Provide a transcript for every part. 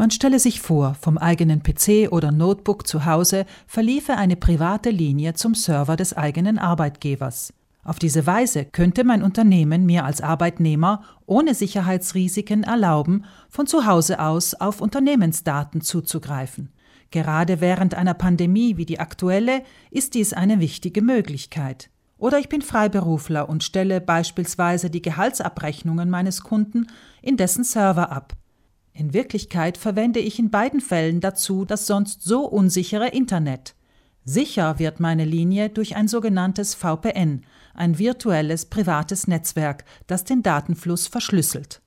Man stelle sich vor, vom eigenen PC oder Notebook zu Hause verliefe eine private Linie zum Server des eigenen Arbeitgebers. Auf diese Weise könnte mein Unternehmen mir als Arbeitnehmer ohne Sicherheitsrisiken erlauben, von zu Hause aus auf Unternehmensdaten zuzugreifen. Gerade während einer Pandemie wie die aktuelle ist dies eine wichtige Möglichkeit. Oder ich bin Freiberufler und stelle beispielsweise die Gehaltsabrechnungen meines Kunden in dessen Server ab. In Wirklichkeit verwende ich in beiden Fällen dazu das sonst so unsichere Internet. Sicher wird meine Linie durch ein sogenanntes VPN, ein virtuelles privates Netzwerk, das den Datenfluss verschlüsselt.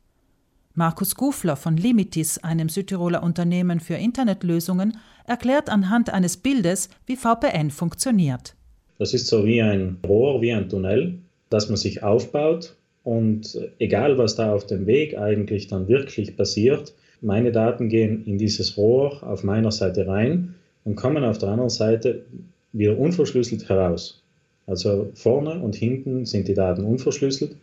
Markus Gufler von Limitis, einem Südtiroler Unternehmen für Internetlösungen, erklärt anhand eines Bildes, wie VPN funktioniert. Das ist so wie ein Rohr, wie ein Tunnel, das man sich aufbaut und egal was da auf dem Weg eigentlich dann wirklich passiert, meine Daten gehen in dieses Rohr auf meiner Seite rein und kommen auf der anderen Seite wieder unverschlüsselt heraus. Also vorne und hinten sind die Daten unverschlüsselt.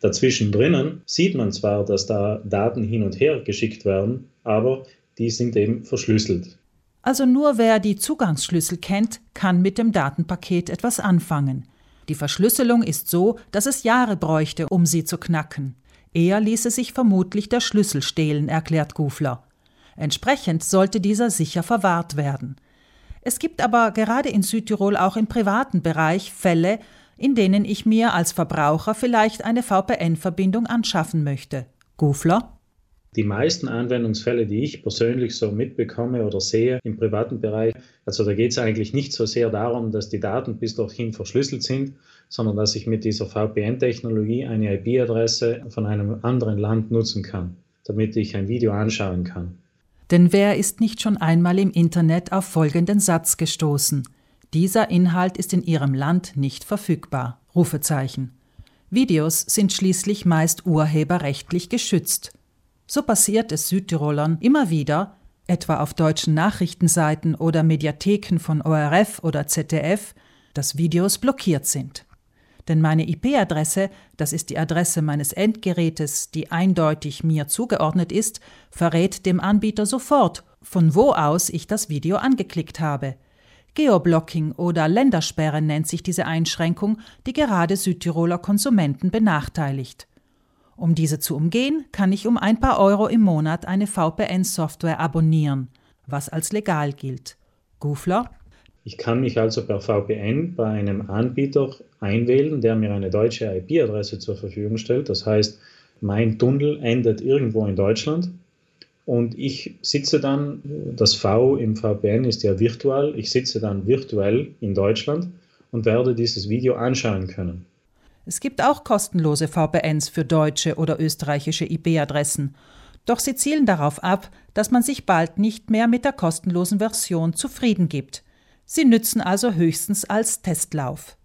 Dazwischen drinnen sieht man zwar, dass da Daten hin und her geschickt werden, aber die sind eben verschlüsselt. Also nur wer die Zugangsschlüssel kennt, kann mit dem Datenpaket etwas anfangen. Die Verschlüsselung ist so, dass es Jahre bräuchte, um sie zu knacken. Eher ließe sich vermutlich der Schlüssel stehlen, erklärt Gufler. Entsprechend sollte dieser sicher verwahrt werden. Es gibt aber gerade in Südtirol auch im privaten Bereich Fälle, in denen ich mir als Verbraucher vielleicht eine VPN-Verbindung anschaffen möchte. Gufler? Die meisten Anwendungsfälle, die ich persönlich so mitbekomme oder sehe im privaten Bereich, also da geht es eigentlich nicht so sehr darum, dass die Daten bis dorthin verschlüsselt sind, sondern dass ich mit dieser VPN-Technologie eine IP-Adresse von einem anderen Land nutzen kann, damit ich ein Video anschauen kann. Denn wer ist nicht schon einmal im Internet auf folgenden Satz gestoßen? Dieser Inhalt ist in Ihrem Land nicht verfügbar. Rufezeichen. Videos sind schließlich meist urheberrechtlich geschützt. So passiert es Südtirolern immer wieder, etwa auf deutschen Nachrichtenseiten oder Mediatheken von ORF oder ZDF, dass Videos blockiert sind. Denn meine IP-Adresse, das ist die Adresse meines Endgerätes, die eindeutig mir zugeordnet ist, verrät dem Anbieter sofort, von wo aus ich das Video angeklickt habe. Geoblocking oder Ländersperre nennt sich diese Einschränkung, die gerade Südtiroler Konsumenten benachteiligt. Um diese zu umgehen, kann ich um ein paar Euro im Monat eine VPN-Software abonnieren, was als legal gilt. Gufler? Ich kann mich also per VPN bei einem Anbieter einwählen, der mir eine deutsche IP-Adresse zur Verfügung stellt. Das heißt, mein Tunnel endet irgendwo in Deutschland und ich sitze dann, das V im VPN ist ja virtual, ich sitze dann virtuell in Deutschland und werde dieses Video anschauen können. Es gibt auch kostenlose VPNs für deutsche oder österreichische IP-Adressen. Doch sie zielen darauf ab, dass man sich bald nicht mehr mit der kostenlosen Version zufrieden gibt. Sie nützen also höchstens als Testlauf.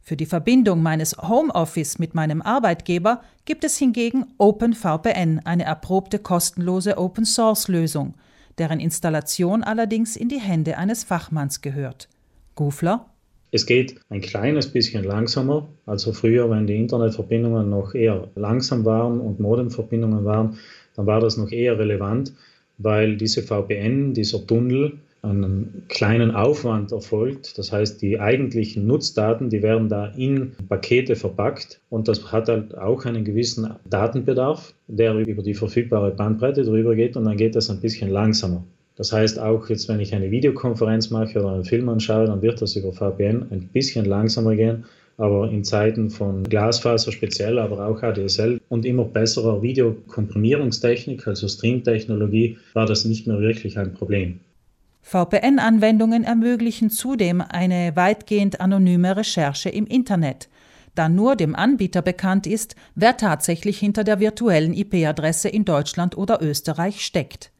Für die Verbindung meines Homeoffice mit meinem Arbeitgeber gibt es hingegen OpenVPN, eine erprobte kostenlose Open-Source-Lösung, deren Installation allerdings in die Hände eines Fachmanns gehört. Gufler? Es geht ein kleines bisschen langsamer. Also früher, wenn die Internetverbindungen noch eher langsam waren und Modemverbindungen waren, dann war das noch eher relevant, weil diese VPN, dieser Tunnel, einen kleinen Aufwand erfolgt. Das heißt, die eigentlichen Nutzdaten, die werden da in Pakete verpackt und das hat halt auch einen gewissen Datenbedarf, der über die verfügbare Bandbreite drüber geht und dann geht das ein bisschen langsamer. Das heißt, auch jetzt, wenn ich eine Videokonferenz mache oder einen Film anschaue, dann wird das über VPN ein bisschen langsamer gehen. Aber in Zeiten von Glasfaser speziell, aber auch ADSL und immer besserer Videokomprimierungstechnik, also Streamtechnologie, war das nicht mehr wirklich ein Problem. VPN-Anwendungen ermöglichen zudem eine weitgehend anonyme Recherche im Internet, da nur dem Anbieter bekannt ist, wer tatsächlich hinter der virtuellen IP-Adresse in Deutschland oder Österreich steckt.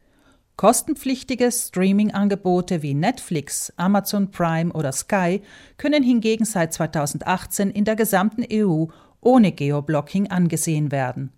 Kostenpflichtige Streaming-Angebote wie Netflix, Amazon Prime oder Sky können hingegen seit 2018 in der gesamten EU ohne Geoblocking angesehen werden